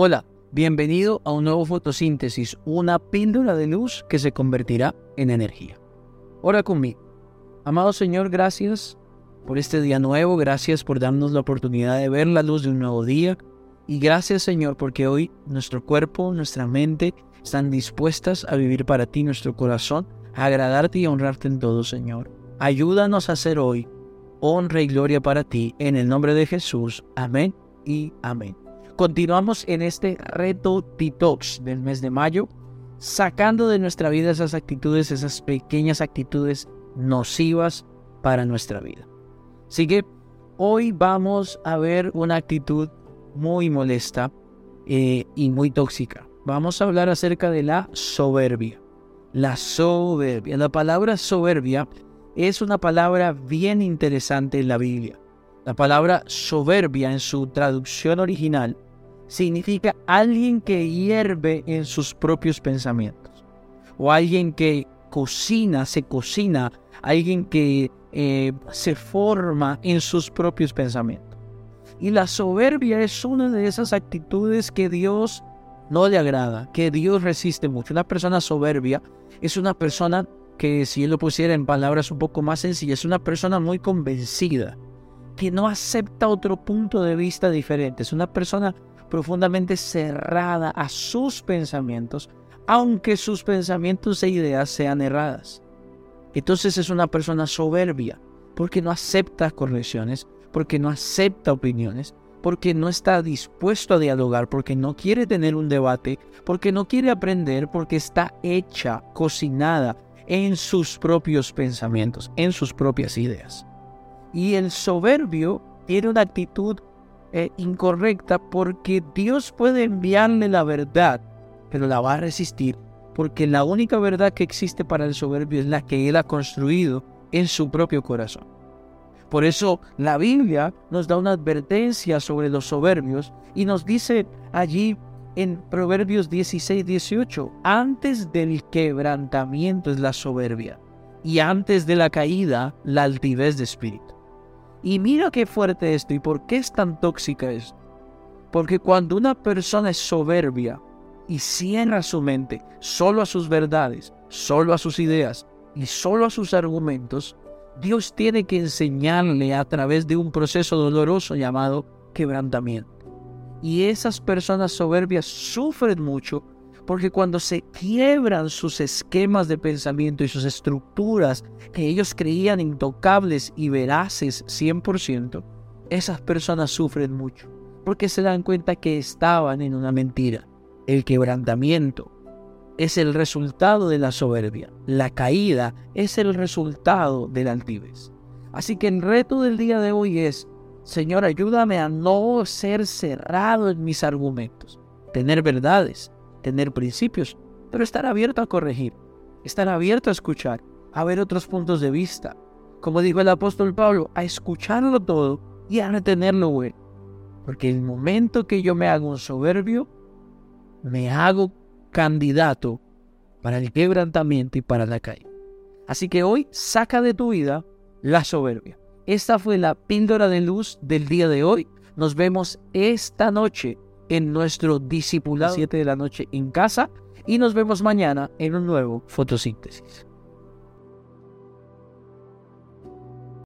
Hola, bienvenido a un nuevo fotosíntesis, una píldora de luz que se convertirá en energía. Ora conmigo. Amado Señor, gracias por este día nuevo, gracias por darnos la oportunidad de ver la luz de un nuevo día y gracias Señor porque hoy nuestro cuerpo, nuestra mente están dispuestas a vivir para ti, nuestro corazón, a agradarte y honrarte en todo Señor. Ayúdanos a hacer hoy honra y gloria para ti en el nombre de Jesús. Amén y amén. Continuamos en este reto detox del mes de mayo, sacando de nuestra vida esas actitudes, esas pequeñas actitudes nocivas para nuestra vida. Así que hoy vamos a ver una actitud muy molesta eh, y muy tóxica. Vamos a hablar acerca de la soberbia. La soberbia. La palabra soberbia es una palabra bien interesante en la Biblia. La palabra soberbia en su traducción original significa alguien que hierve en sus propios pensamientos o alguien que cocina, se cocina, alguien que eh, se forma en sus propios pensamientos. Y la soberbia es una de esas actitudes que Dios no le agrada, que Dios resiste mucho. Una persona soberbia es una persona que, si él lo pusiera en palabras un poco más sencillas, es una persona muy convencida, que no acepta otro punto de vista diferente. Es una persona profundamente cerrada a sus pensamientos, aunque sus pensamientos e ideas sean erradas. Entonces es una persona soberbia, porque no acepta correcciones, porque no acepta opiniones, porque no está dispuesto a dialogar, porque no quiere tener un debate, porque no quiere aprender, porque está hecha, cocinada en sus propios pensamientos, en sus propias ideas. Y el soberbio tiene una actitud eh, incorrecta porque Dios puede enviarle la verdad, pero la va a resistir porque la única verdad que existe para el soberbio es la que él ha construido en su propio corazón. Por eso la Biblia nos da una advertencia sobre los soberbios y nos dice allí en Proverbios 16, 18, antes del quebrantamiento es la soberbia y antes de la caída la altivez de espíritu. Y mira qué fuerte esto y por qué es tan tóxica esto. Porque cuando una persona es soberbia y cierra su mente solo a sus verdades, solo a sus ideas y solo a sus argumentos, Dios tiene que enseñarle a través de un proceso doloroso llamado quebrantamiento. Y esas personas soberbias sufren mucho porque cuando se quiebran sus esquemas de pensamiento y sus estructuras que ellos creían intocables y veraces 100%, esas personas sufren mucho porque se dan cuenta que estaban en una mentira. El quebrantamiento es el resultado de la soberbia. La caída es el resultado de la altivez. Así que el reto del día de hoy es, Señor, ayúdame a no ser cerrado en mis argumentos, tener verdades, tener principios, pero estar abierto a corregir, estar abierto a escuchar, a ver otros puntos de vista. Como dijo el apóstol Pablo, a escucharlo todo y a retenerlo bueno. Porque el momento que yo me hago un soberbio, me hago candidato para el quebrantamiento y para la caída. Así que hoy saca de tu vida la soberbia. Esta fue la píldora de luz del día de hoy. Nos vemos esta noche en nuestro discipulado 7 de la noche en casa y nos vemos mañana en un nuevo fotosíntesis.